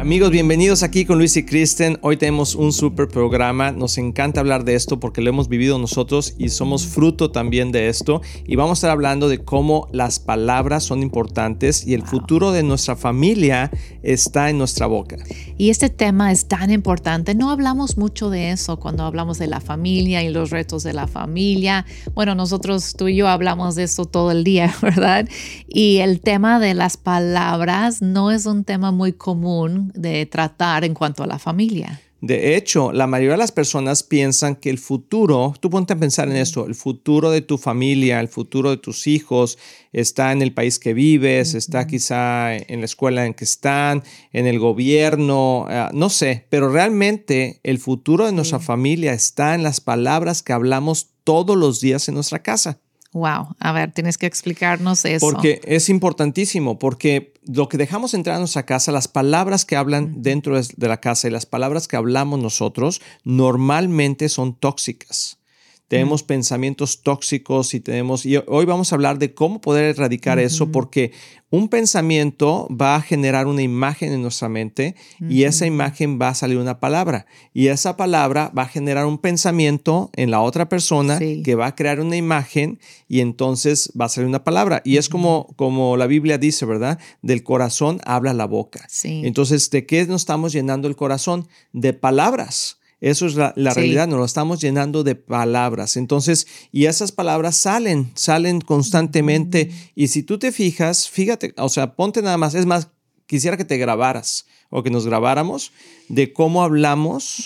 Amigos, bienvenidos aquí con Luis y Kristen. Hoy tenemos un super programa. Nos encanta hablar de esto porque lo hemos vivido nosotros y somos fruto también de esto. Y vamos a estar hablando de cómo las palabras son importantes y el futuro de nuestra familia está en nuestra boca. Y este tema es tan importante. No hablamos mucho de eso cuando hablamos de la familia y los retos de la familia. Bueno, nosotros, tú y yo hablamos de eso todo el día, ¿verdad? Y el tema de las palabras no es un tema muy común de tratar en cuanto a la familia. De hecho, la mayoría de las personas piensan que el futuro, tú ponte a pensar en esto, el futuro de tu familia, el futuro de tus hijos está en el país que vives, está quizá en la escuela en que están, en el gobierno, eh, no sé, pero realmente el futuro de nuestra familia está en las palabras que hablamos todos los días en nuestra casa. Wow, a ver, tienes que explicarnos eso. Porque es importantísimo, porque lo que dejamos entrar a nuestra casa, las palabras que hablan dentro de la casa y las palabras que hablamos nosotros normalmente son tóxicas tenemos pensamientos tóxicos y tenemos, y hoy vamos a hablar de cómo poder erradicar eso, porque un pensamiento va a generar una imagen en nuestra mente y esa imagen va a salir una palabra y esa palabra va a generar un pensamiento en la otra persona que va a crear una imagen y entonces va a salir una palabra. Y es como, como la Biblia dice, ¿verdad? Del corazón habla la boca. Entonces, ¿de qué nos estamos llenando el corazón? De palabras. Eso es la, realidad, nos lo estamos llenando de palabras. Entonces, y esas palabras salen, salen constantemente. Y si tú te fijas, fíjate, o sea, ponte nada más, es más, quisiera que te grabaras o que nos grabáramos de cómo hablamos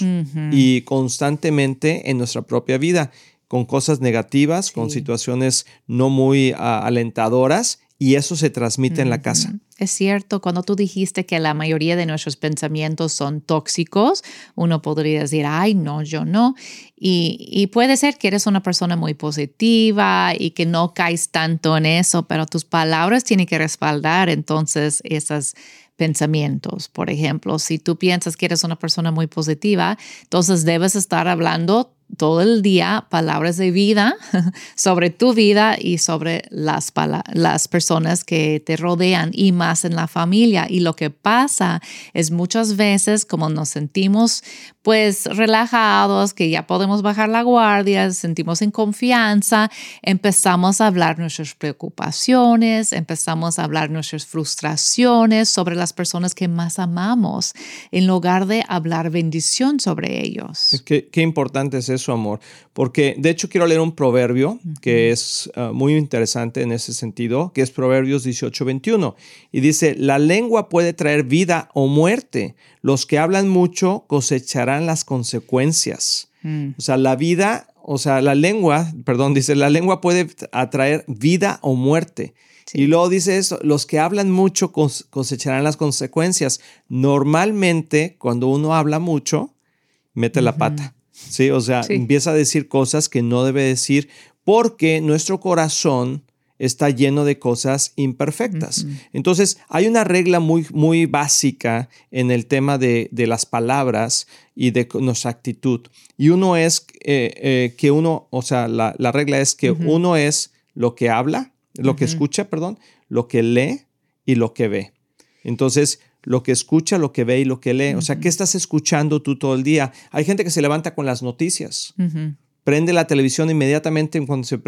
y constantemente en nuestra propia vida, con cosas negativas, con situaciones no muy ah, alentadoras y eso se transmite en la casa. Es cierto, cuando tú dijiste que la mayoría de nuestros pensamientos son tóxicos, uno podría decir, ay, no, yo no. Y, puede ser que eres una persona muy positiva y que no caes tanto en eso, pero tus palabras tienen que respaldar entonces esos pensamientos. Por ejemplo, si tú piensas que eres una persona muy positiva, entonces debes estar hablando todo el día palabras de vida sobre tu vida y sobre las, las personas que te rodean y más en la familia. Y lo que pasa es muchas veces como nos sentimos pues relajados, que ya podemos bajar la guardia, sentimos en confianza, empezamos a hablar nuestras preocupaciones, empezamos a hablar nuestras frustraciones sobre las personas que más amamos, en lugar de hablar bendición sobre ellos. Qué, qué importante es eso, amor, porque de hecho quiero leer un proverbio que es ah, muy interesante en ese sentido, que es Proverbios 18:21, y dice, la lengua puede traer vida o muerte, los que hablan mucho cosecharán las consecuencias. Mm. O sea, la vida, o sea, la lengua, perdón, dice, la lengua puede atraer vida o muerte. Y luego dice eso, los que hablan mucho cosecharán las consecuencias. Normalmente, cuando uno habla mucho, mete la pata. Sí, o sea, empieza a decir cosas que no debe decir porque nuestro corazón está lleno de cosas imperfectas. Entonces, hay una regla muy, muy básica en el tema de, las palabras y de nuestra actitud. Y uno es eh, eh, que uno, o sea, la, regla es que uno es lo que habla, lo que escucha, perdón, lo que lee y lo que ve. Entonces, lo que escucha, lo que ve y lo que lee. O sea, ¿qué estás escuchando tú todo el día? Hay gente que se levanta con las noticias prende la televisión inmediatamente cuando se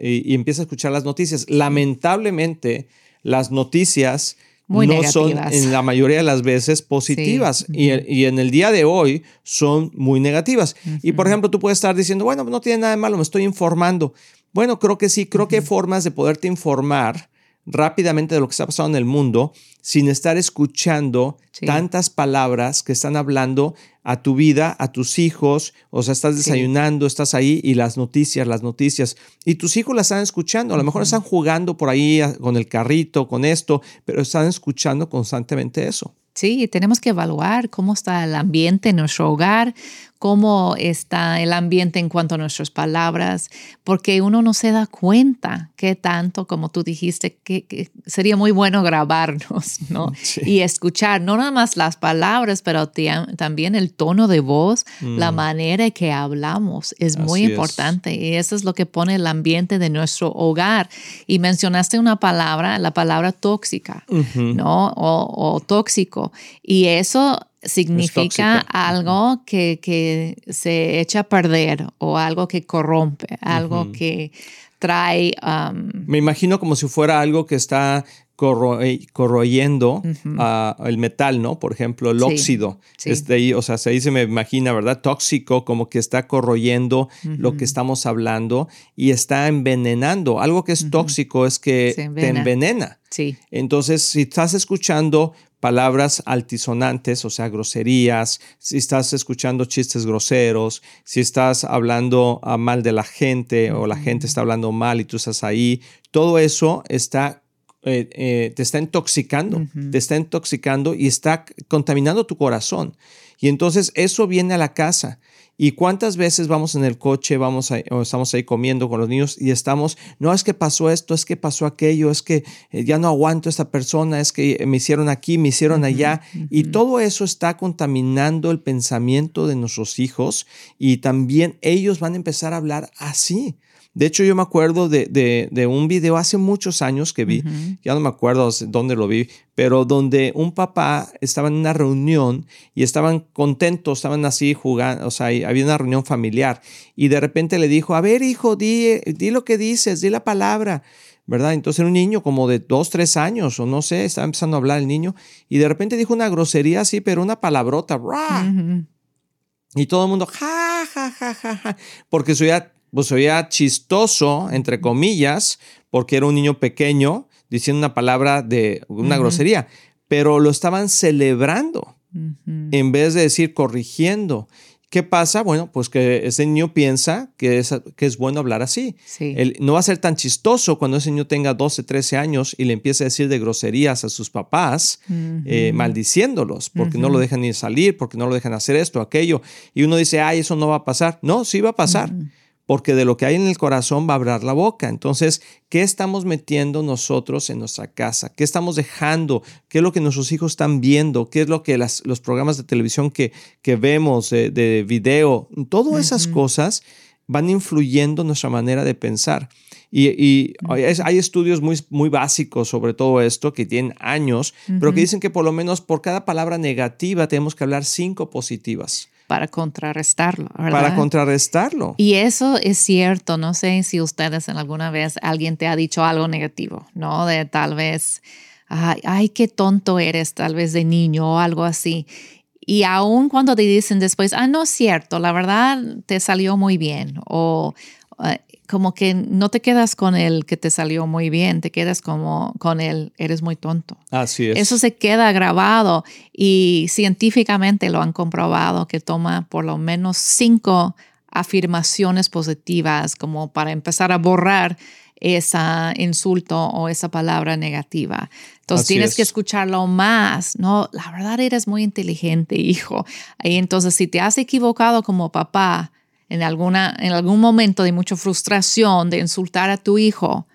y, empieza a escuchar las noticias. Lamentablemente, las noticias no son en la mayoría de las veces positivas y, en el día de hoy son muy negativas. Y por ejemplo, tú puedes estar diciendo, bueno, no tiene nada de malo, me estoy informando. Bueno, creo que sí, creo que hay formas de poderte informar rápidamente de lo que está pasando en el mundo sin estar escuchando tantas palabras que están hablando a tu vida, a tus hijos, o sea, estás desayunando, estás ahí y las noticias, las noticias, y tus hijos las están escuchando, a lo mejor están jugando por ahí con el carrito, con esto, pero están escuchando constantemente eso. Sí, tenemos que evaluar cómo está el ambiente en nuestro hogar, cómo está el ambiente en cuanto a nuestras palabras, porque uno no se da cuenta qué tanto, como tú dijiste, que, sería muy bueno grabarnos, ¿no? Y escuchar no nada más las palabras, pero también el tono de voz, la mm. manera que hablamos es muy importante y eso es lo que pone el ambiente de nuestro hogar. Y mencionaste una palabra, la palabra tóxica, ¿no? O, tóxico. Y eso significa algo que, se echa a perder o algo que corrompe, algo que trae... Um, Me imagino como si fuera algo que está corroyendo ah, el metal, ¿no? Por ejemplo, el óxido. Este, o sea, ahí se me imagina, ¿verdad? Tóxico, como que está corroyendo lo que estamos hablando y está envenenando. Algo que es tóxico es que te envenena. Sí. Entonces, si estás escuchando palabras altisonantes, o sea, groserías, si estás escuchando chistes groseros, si estás hablando mal de la gente o la gente está hablando mal y tú estás ahí, todo eso está eh, eh, te está intoxicando, te está intoxicando y está contaminando tu corazón. Y entonces eso viene a la casa. ¿Y cuántas veces vamos en el coche, vamos o estamos ahí comiendo con los niños y estamos, no es que pasó esto, es que pasó aquello, es que eh, ya no aguanto a esta persona, es que me hicieron aquí, me hicieron allá. Y todo eso está contaminando el pensamiento de nuestros hijos y también ellos van a empezar a hablar así. De hecho, yo me acuerdo de, un video hace muchos años que vi, ya no me acuerdo dónde lo vi, pero donde un papá estaba en una reunión y estaban contentos, estaban así jugando, o sea, había una reunión familiar y de repente le dijo, a ver hijo, di, di lo que dices, di la palabra. ¿verdad? Entonces era un niño como de dos, tres años o no sé, estaba empezando a hablar el niño y de repente dijo una grosería así, pero una palabrota, Y todo el mundo, ja, ja, ja, ja, ja, porque ya pues oía chistoso, entre comillas, porque era un niño pequeño diciendo una palabra de una grosería, pero lo estaban celebrando en vez de decir corrigiendo. ¿Qué pasa? Bueno, pues que ese niño piensa que es, que es bueno hablar así. no va a ser tan chistoso cuando ese niño tenga 12, 13 años y le empiece a decir de groserías a sus papás, eh, maldiciéndolos, porque no lo dejan ni salir, porque no lo dejan hacer esto, aquello. Y uno dice, ay, eso no va a pasar. No, sí va a pasar porque de lo que hay en el corazón va a hablar la boca. Entonces, ¿qué estamos metiendo nosotros en nuestra casa? ¿Qué estamos dejando? ¿Qué es lo que nuestros hijos están viendo? ¿Qué es lo que los programas de televisión que, que vemos, de video? Todas esas cosas van influyendo nuestra manera de pensar. Y, hay estudios muy, muy básicos sobre todo esto que tienen años, pero que dicen que por lo menos por cada palabra negativa tenemos que hablar cinco positivas para contrarrestarlo. ¿verdad? Para contrarrestarlo. Y eso es cierto. No sé si ustedes en alguna vez alguien te ha dicho algo negativo, ¿no? De tal vez, ay, ay qué tonto eres, tal vez de niño o algo así. Y aún cuando te dicen después, ah, no es cierto, la verdad te salió muy bien. O como que no te quedas con el que te salió muy bien, te quedas como con el eres muy tonto. Así es. Eso se queda grabado y científicamente lo han comprobado que toma por lo menos cinco afirmaciones positivas como para empezar a borrar ese insulto o esa palabra negativa. Entonces tienes que escucharlo más, ¿no? La verdad eres muy inteligente, hijo. Y entonces si te has equivocado como papá, en, alguna, en algún momento de mucha frustración de insultar a tu hijo,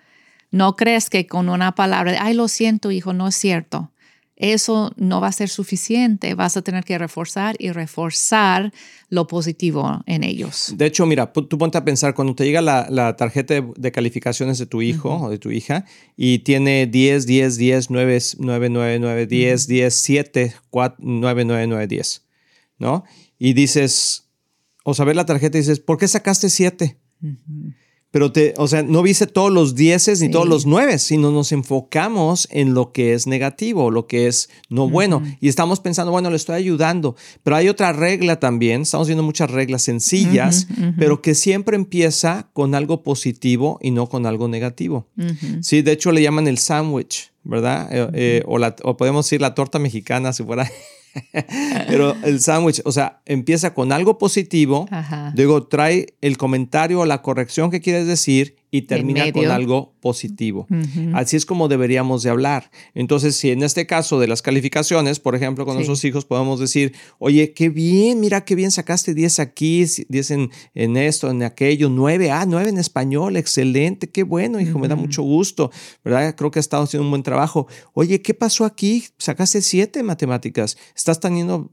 no crees que con una palabra, ay, lo siento, hijo, no es cierto. Eso no va a ser suficiente. Vas a tener que reforzar y reforzar lo positivo en ellos. De hecho, mira, tú ponte a pensar, cuando te llega la, tarjeta de, calificaciones de tu hijo o de tu hija y tiene 10, 10, 10, 9, 9, 9, 9, 10, 10, 7, 4, 9, 9, 9, 10, ¿no? Y dices, o saber la tarjeta y dices, ¿por qué sacaste siete? Pero te, o sea, no viste todos los dieces ni todos los nueve, sino nos enfocamos en lo que es negativo, lo que es no bueno. Y estamos pensando, bueno, le estoy ayudando. Pero hay otra regla también, estamos viendo muchas reglas sencillas, pero que siempre empieza con algo positivo y no con algo negativo. Sí, de hecho le llaman el sándwich, ¿verdad? Eh, eh, o, la, o podemos decir la torta mexicana si fuera Pero el sándwich, o sea, empieza con algo positivo, luego trae el comentario o la corrección que quieres decir y termina con algo positivo. Así es como deberíamos de hablar. Entonces, si en este caso de las calificaciones, por ejemplo, con nuestros hijos podemos decir, oye, qué bien, mira qué bien sacaste 10 aquí, 10 en, en, esto, en aquello, 9, ah, 9 en español, excelente, qué bueno, hijo, me da mucho gusto, ¿verdad? Creo que has estado haciendo un buen trabajo. Oye, ¿qué pasó aquí? Sacaste 7 en matemáticas, estás teniendo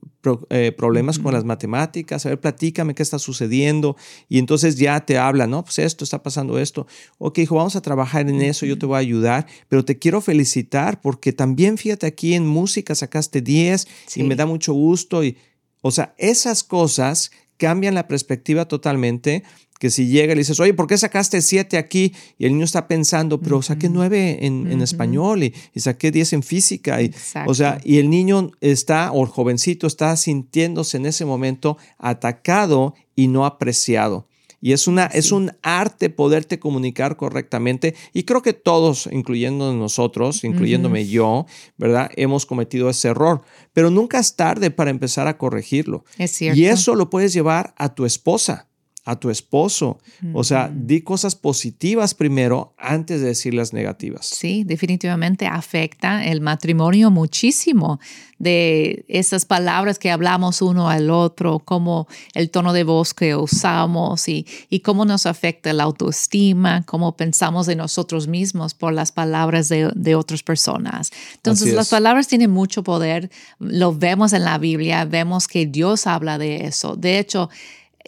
eh, problemas con las matemáticas, a ver, platícame qué está sucediendo. Y entonces ya te habla, ¿no? Pues esto está pasando esto. Ok, hijo, vamos a trabajar en eso, yo te voy a ayudar, pero te quiero felicitar porque también fíjate aquí en música sacaste 10 y me da mucho gusto. Y, o sea, esas cosas cambian la perspectiva totalmente que si llega y le dices, oye, ¿por qué sacaste 7 aquí? Y el niño está pensando, pero saqué 9 en, español y, saqué 10 en física. Y, o sea, y el niño está, o el jovencito está sintiéndose en ese momento atacado y no apreciado. Y es, una, es un arte poderte comunicar correctamente. Y creo que todos, incluyendo nosotros, incluyéndome yo, ¿verdad? Hemos cometido ese error. Pero nunca es tarde para empezar a corregirlo. Es cierto. Y eso lo puedes llevar a tu esposa a tu esposo. O sea, di cosas positivas primero antes de decir las negativas. Sí, definitivamente afecta el matrimonio muchísimo de esas palabras que hablamos uno al otro, como el tono de voz que usamos y, y cómo nos afecta la autoestima, cómo pensamos de nosotros mismos por las palabras de, de otras personas. Entonces, las palabras tienen mucho poder, lo vemos en la Biblia, vemos que Dios habla de eso. De hecho,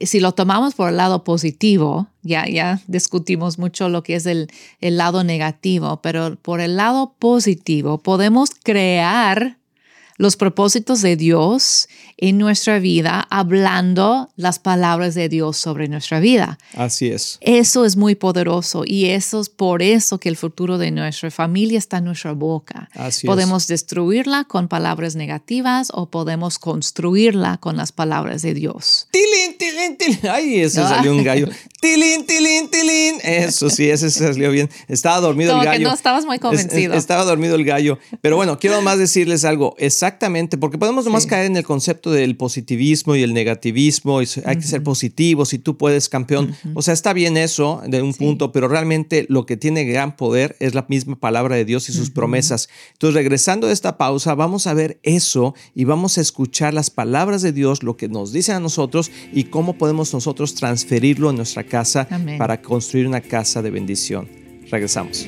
si lo tomamos por el lado positivo, ya, ya discutimos mucho lo que es el, el lado negativo, pero por el lado positivo podemos crear los propósitos de Dios en nuestra vida, hablando las palabras de Dios sobre nuestra vida. Así es. Eso es muy poderoso y eso es por eso que el futuro de nuestra familia está en nuestra boca. Así podemos destruirla con palabras negativas o podemos construirla con las palabras de Dios. Tilín, tilín, tilín. Ay, ese salió un gallo. Tilín, tilín, tilín. Eso sí, ese salió bien. Estaba dormido el gallo. Que no estabas muy convencido. estaba dormido el gallo. Pero bueno, quiero más decirles algo. Exactamente, porque podemos nomás caer en el concepto del positivismo y el negativismo. Y hay que ser positivos y tú puedes, campeón. O sea, está bien eso de un punto, pero realmente lo que tiene gran poder es la misma palabra de Dios y sus promesas. Entonces, regresando a esta pausa, vamos a ver eso y vamos a escuchar las palabras de Dios, lo que nos dicen a nosotros y cómo podemos nosotros transferirlo a nuestra casa para construir una casa de bendición. Regresamos.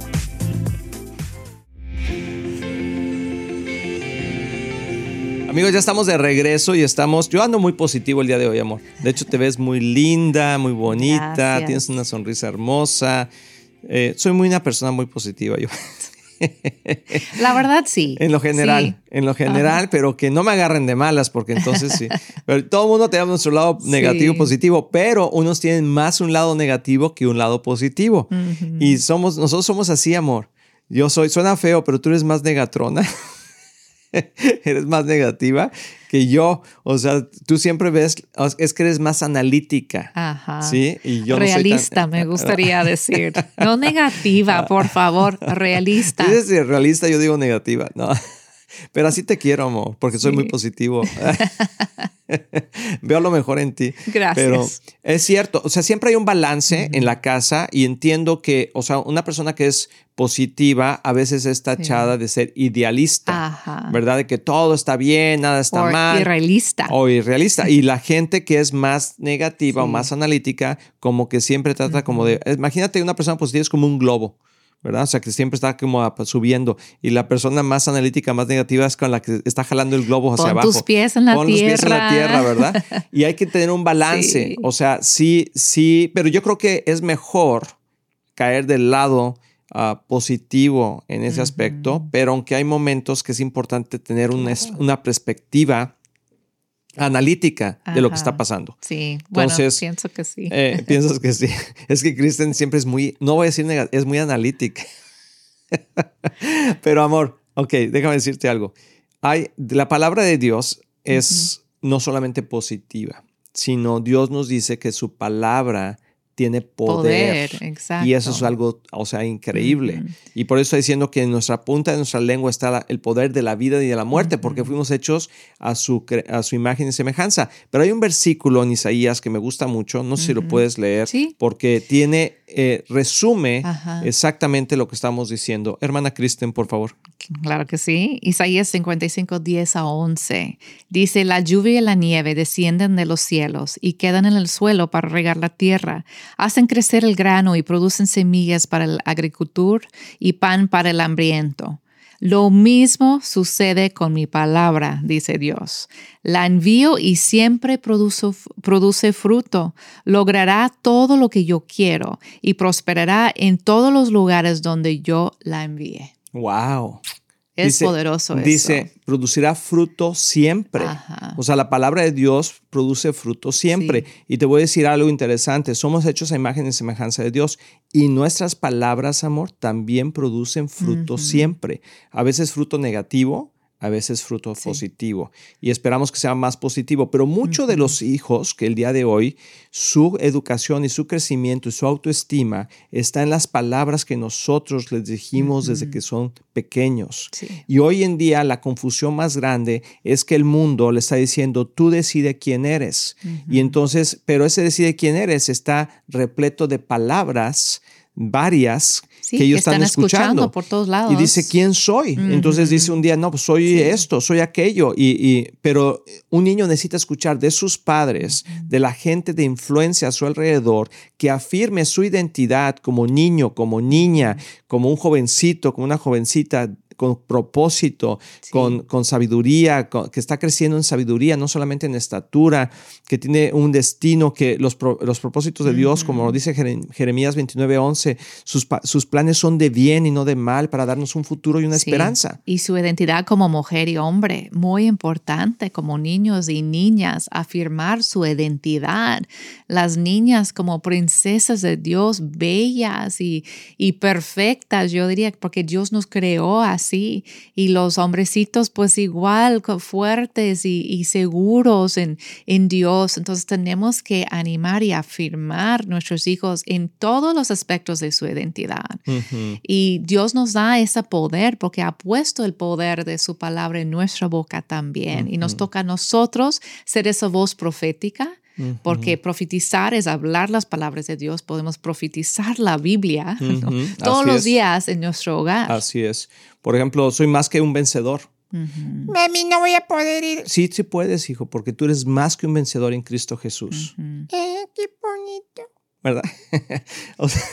Amigos, ya estamos de regreso y estamos. Yo ando muy positivo el día de hoy, amor. De hecho, te ves muy linda, muy bonita, Gracias. tienes una sonrisa hermosa. Eh, soy muy una persona muy positiva yo. La verdad, sí. En lo general, Sí. en lo general, pero que no me agarren de malas, porque entonces sí. Pero todo el mundo tenemos nuestro lado negativo Sí. positivo, pero unos tienen más un lado negativo que un lado positivo. Y somos, nosotros somos así, amor. Yo soy, suena feo, pero tú eres más negatrona. eres más negativa que yo. O sea, tú siempre ves, es que eres más analítica. Ajá. Sí, y yo no soy tan- realista, me gustaría decir. No negativa, por favor, realista. Tú eres realista, yo digo negativa. No. Pero así te quiero, amor, porque soy muy positivo. Veo lo mejor en ti. Gracias. Pero es cierto, o sea, siempre hay un balance en la casa y entiendo que, o sea, una persona que es positiva a veces es tachada de ser idealista, Ajá. ¿verdad? De que todo está bien, nada está O mal. irrealista. O irrealista. Y la gente que es más negativa o más analítica, como que siempre trata como de. Imagínate una persona positiva es como un globo. ¿Verdad? O sea, que siempre está como subiendo. Y la persona más analítica, más negativa es con la que está jalando el globo hacia Pon abajo. tus pies en la Pon los pies en la tierra. tierra, ¿verdad? Y hay que tener un balance. Sí. O sea, sí, sí, pero yo creo que es mejor caer del lado ah, positivo en ese aspecto, pero aunque hay momentos que es importante tener una, una perspectiva analítica de lo que está pasando. Sí, bueno, Entonces, pienso que sí. Eh, ¿Piensas que sí? Es que Kristen siempre es muy, no voy a decir negativo, es muy analítica. Pero amor, ok, déjame decirte algo. Hay, la palabra de Dios es no solamente positiva, sino Dios nos dice que su palabra tiene poder. Poder, exacto. Y eso es algo, o sea, increíble. Y por eso está diciendo que en nuestra punta de nuestra lengua está la- el poder de la vida y de la muerte, porque fuimos hechos a su, a su imagen y semejanza. Pero hay un versículo en Isaías que me gusta mucho, no sé si lo puedes leer, Sí. porque tiene, eh, resume Ajá. exactamente lo que estamos diciendo. Hermana Kristen, por favor. Claro que sí. Isaías 55, 10 a 11. Dice, la lluvia y la nieve descienden de los cielos y quedan en el suelo para regar la tierra. Hacen crecer el grano y producen semillas para el agricultor y pan para el hambriento. Lo mismo sucede con mi palabra, dice Dios. La envío y siempre produce fruto. Logrará todo lo que yo quiero y prosperará en todos los lugares donde yo la envíe. Wow. Es Dice- poderoso eso. Dice, producirá fruto siempre. Ajá. O sea, la palabra de Dios produce fruto siempre. Y te voy a decir algo interesante. Somos hechos a imagen y semejanza de Dios. Y nuestras palabras, amor, también producen fruto siempre. A veces fruto negativo, a veces fruto Sí. positivo. Y esperamos que sea más positivo. Pero muchos de los hijos que el día de hoy, su educación y su crecimiento y su autoestima está en las palabras que nosotros les dijimos desde que son pequeños. Sí. Y hoy en día la confusión más grande es que el mundo le está diciendo, tú decide quién eres. Y entonces, pero ese decide quién eres está repleto de palabras varias Sí, que ellos que están, están escuchando escuchando. por todos lados. Y dice, ¿quién soy? Entonces dice un día, no, pues soy esto, soy aquello. Y, y- pero un niño necesita escuchar de sus padres, de la gente de influencia a su alrededor, que afirme su identidad como niño, como niña, como un jovencito, como una jovencita con propósito, Sí. con, con sabiduría, con- que está creciendo en sabiduría, no solamente en estatura, que tiene un destino, que los, pro- los propósitos de Dios, como lo dice Jere- Jeremías 29, 11, sus, sus planes son de bien y no de mal para darnos un futuro y una Sí. esperanza. Y su identidad como mujer y hombre, muy importante como niños y niñas, afirmar su identidad. Las niñas como princesas de Dios, bellas y, y perfectas, yo diría, porque Dios nos creó así. Y los hombrecitos pues igual, fuertes y, y seguros en, en Dios. Entonces tenemos que animar y afirmar nuestros hijos en todos los aspectos de su identidad. Y Dios nos da ese poder porque ha puesto el poder de su palabra en nuestra boca también. Y nos toca a nosotros ser esa voz profética, porque profetizar es hablar las palabras de Dios. Podemos profetizar la Biblia todos así los es. días en nuestro hogar. Así es. Por ejemplo, soy más que un vencedor. Mami, no voy a poder ir. Sí, sí puedes, hijo, porque tú eres más que un vencedor en Cristo Jesús. Eh, qué bonito. ¿verdad? O sea,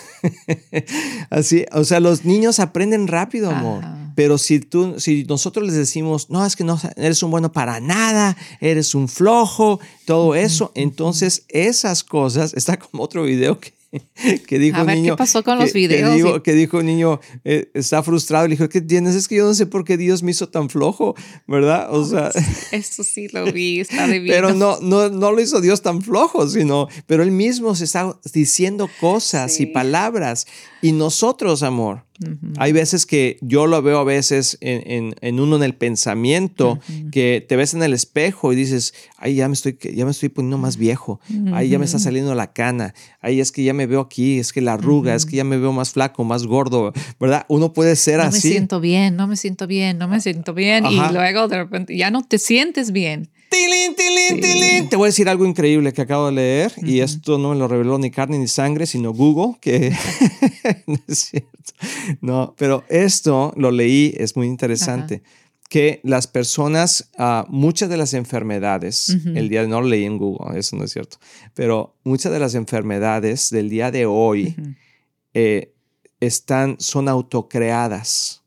así, o sea, los niños aprenden rápido, amor. Ajá. Pero si tú, si nosotros les decimos, no, es que no eres un bueno para nada, eres un flojo, todo eso, entonces esas cosas, está como otro video que que dijo A ver, un niño. ¿qué pasó con que- los que videos? dijo- Y- Que dijo un niño, eh, está frustrado. Le dijo, ¿qué tienes? Es que yo no sé por qué Dios me hizo tan flojo, ¿verdad? O sea, Eso sí lo vi, está divino. pero no, no, no lo hizo Dios tan flojo, sino, pero él mismo se está diciendo cosas Sí. y palabras. Y nosotros, amor, hay veces que yo lo veo a veces en, en- en uno en el pensamiento, que te ves en el espejo y dices, ay, ya me estoy, ya me estoy poniendo más viejo, ay, ya me está saliendo la cana, ay, es que ya me veo aquí, es que la arruga, es que ya me veo más flaco, más gordo, ¿verdad? Uno puede ser no me así. siento bien, no me siento bien, no me siento bien. Ajá. Y luego de repente ya no te sientes bien. Tilín, tilín, tilín. Te voy a decir algo increíble que acabo de leer y esto no me lo reveló ni carne ni sangre, sino Google, que no es cierto. No, pero esto lo leí, es muy interesante, que las personas, ah, muchas de las enfermedades, el día de no lo leí en Google, eso no es cierto, pero muchas de las enfermedades del día de hoy eh, están, son autocreadas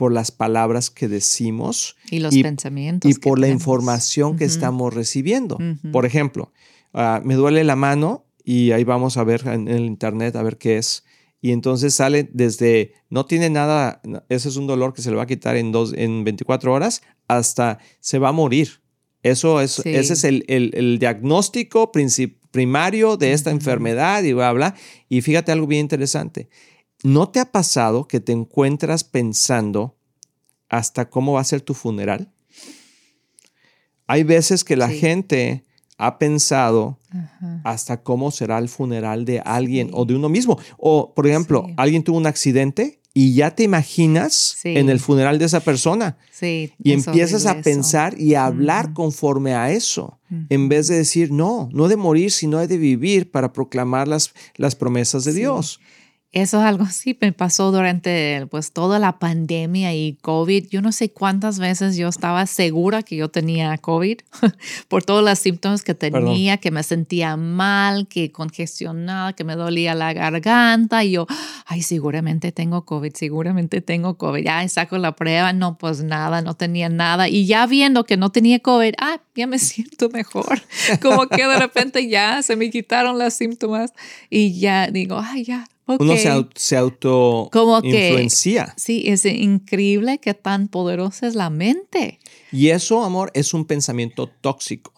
por las palabras que decimos Y los Y- pensamientos. y por la tenemos. información que estamos recibiendo. Por ejemplo, ah, me duele la mano y ahí vamos a ver en el internet a ver qué es. Y entonces sale desde no tiene nada, ese es un dolor que se le va a quitar en, dos, en 24 horas, hasta se va a morir. Eso es, Sí. ese es el, el- el diagnóstico princip- primario de esta enfermedad y bla, bla. Y fíjate algo bien interesante. ¿No te ha pasado que te encuentras pensando hasta cómo va a ser tu funeral? Hay veces que la Sí. gente ha pensado Ajá. hasta cómo será el funeral de alguien Sí. o de uno mismo. O, por ejemplo, Sí. alguien tuvo un accidente y ya te imaginas en el funeral de esa persona Sí. y empiezas a eso. pensar y a hablar conforme a eso, en vez de decir, no, no de morir, sino de vivir para proclamar las, las promesas de Sí. Dios. Eso es algo así me pasó durante pues toda la pandemia y COVID. Yo no sé cuántas veces yo estaba segura que yo tenía COVID por todos los síntomas que Perdón. tenía, que me sentía mal, que congestionada, que me dolía la garganta y yo, ay, seguramente tengo COVID, seguramente tengo COVID. Ya saco la prueba, no, pues nada, no tenía nada. Y ya viendo que no tenía COVID, ah, ya me siento mejor. Como que de repente ya se me quitaron los síntomas y ya digo, ay, ya. Uno se, ok". au- se auto Como que- influencia. Sí, es increíble que tan poderosa es la mente. Y eso, amor, es un pensamiento tóxico.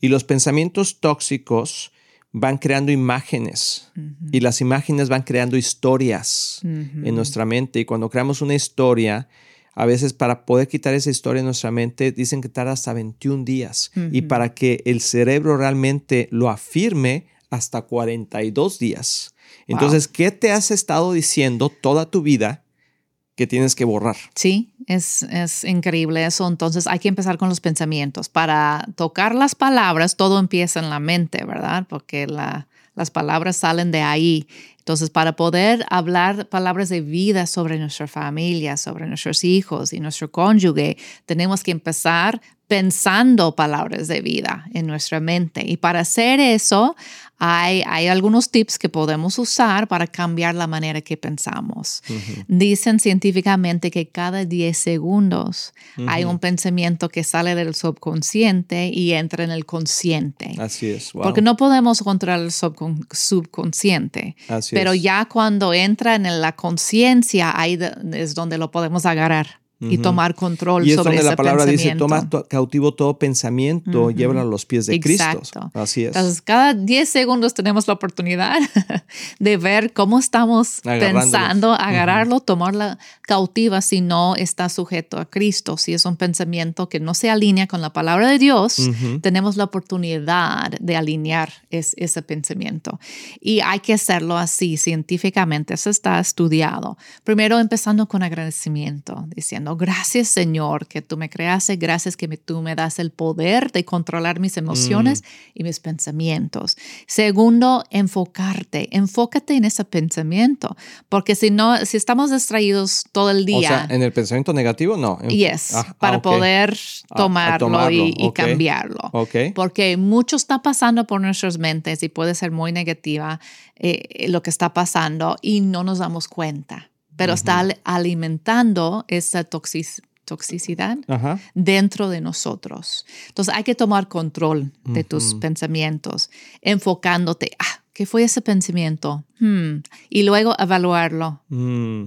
Y los pensamientos tóxicos van creando imágenes y las imágenes van creando historias en nuestra mente. Y cuando creamos una historia, a veces para poder quitar esa historia en nuestra mente, dicen que tarda hasta 21 días. Y para que el cerebro realmente lo afirme, hasta 42 días. Entonces, ¿qué te has estado diciendo toda tu vida que tienes que borrar? Sí, es, es increíble eso. Entonces hay que empezar con los pensamientos. Para tocar las palabras, todo empieza en la mente, ¿verdad? Porque la- las palabras salen de ahí. Entonces, para poder hablar palabras de vida sobre nuestra familia, sobre nuestros hijos y nuestro cónyuge, tenemos que empezar pensando palabras de vida en nuestra mente. Y para hacer eso, hay, hay algunos tips que podemos usar para cambiar la manera que pensamos. Dicen científicamente que cada 10 segundos hay Ujú. un pensamiento que sale del subconsciente y entra en el consciente. Así es. wow. Porque no podemos controlar el subcon- subconsciente, Así pero es. ya cuando entra en la conciencia, ahí es donde lo podemos agarrar y tomar control Y es sobre donde ese la palabra dice, toma to- cautivo todo pensamiento, Ujú. llévalo a los pies de Cristo. Exacto. Así es. Entonces, cada 10 segundos tenemos la oportunidad de ver cómo estamos pensando, agarrarlo, tomarla cautiva si no está sujeto a Cristo. Si es un pensamiento que no se alinea con la palabra de Dios, tenemos la oportunidad de alinear es- ese pensamiento. Y hay que hacerlo así, científicamente. Eso está estudiado. Primero, empezando con agradecimiento, diciendo, gracias Señor que tú me creaste, gracias que me- tú me das el poder de controlar mis emociones y mis pensamientos. Segundo, enfocarte, enfócate en ese pensamiento, porque si no, si estamos distraídos todo el O día, sea, en el pensamiento negativo, no. Yes, Ah, ah, para poder A- a tomarlo, y, cambiarlo. Ok. Porque mucho está pasando por nuestras mentes y puede ser muy negativa eh, lo que está pasando y no nos damos cuenta. Pero está al- alimentando esa toxic- toxicidad Ajá. dentro de nosotros. Entonces hay que tomar control de tus pensamientos, enfocándote, ah, ¿qué fue ese pensamiento? Hmm, Y luego evaluarlo. Mm,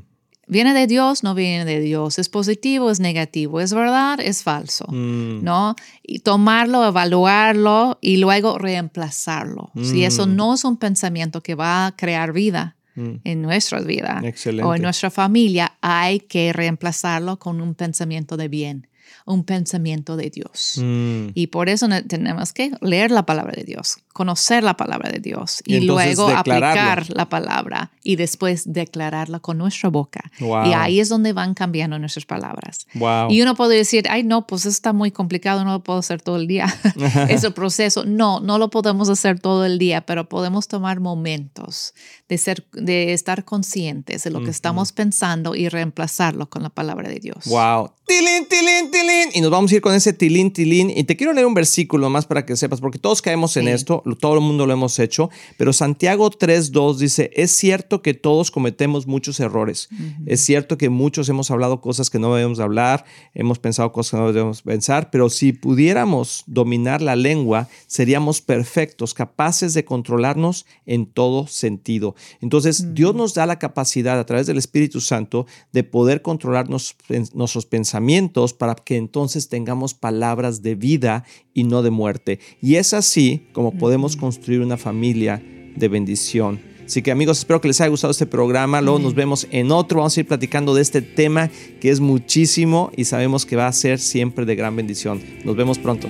¿Viene de Dios? No viene de Dios. ¿Es positivo? ¿Es negativo? ¿Es verdad? ¿Es falso? mm, ¿No? Y tomarlo, evaluarlo y luego reemplazarlo. Si eso Mm. no es un pensamiento que va a crear vida mm. en nuestra vida o en nuestra familia, hay que reemplazarlo con un pensamiento de bien, un pensamiento de Dios. Mm. Y por eso ne- tenemos que leer la palabra de Dios, conocer la palabra de Dios Y luego aplicar la palabra y después declararla con nuestra boca. Wow. Y ahí es donde van cambiando nuestras palabras. Wow. Y uno puede decir, ay, no, pues está muy complicado, no lo puedo hacer todo el día. es el proceso. No, no lo podemos hacer todo el día, pero podemos tomar momentos de, ser, de estar conscientes de lo que estamos pensando y reemplazarlo con la palabra de Dios. Wow. Tilín, tilín, tilín. Y nos vamos a ir con ese tilín, tilín. Y te quiero leer un versículo más para que sepas, porque todos caemos en Sí. esto, todo el mundo lo hemos hecho, pero Santiago 3.2 dice, es cierto que todos cometemos muchos errores. Es cierto que muchos hemos hablado cosas que no debemos hablar, hemos pensado cosas que no debemos pensar, pero si pudiéramos dominar la lengua, seríamos perfectos, capaces de controlarnos en todo sentido. Entonces, Dios nos da la capacidad a través del Espíritu Santo de poder controlar nos- nuestros pensamientos para que entonces tengamos palabras de vida y no de muerte. Y es así como podemos construir una familia de bendición. Así que amigos, espero que les haya gustado este programa. Luego nos vemos en otro. Vamos a ir platicando de este tema que es muchísimo y sabemos que va a ser siempre de gran bendición. Nos vemos pronto.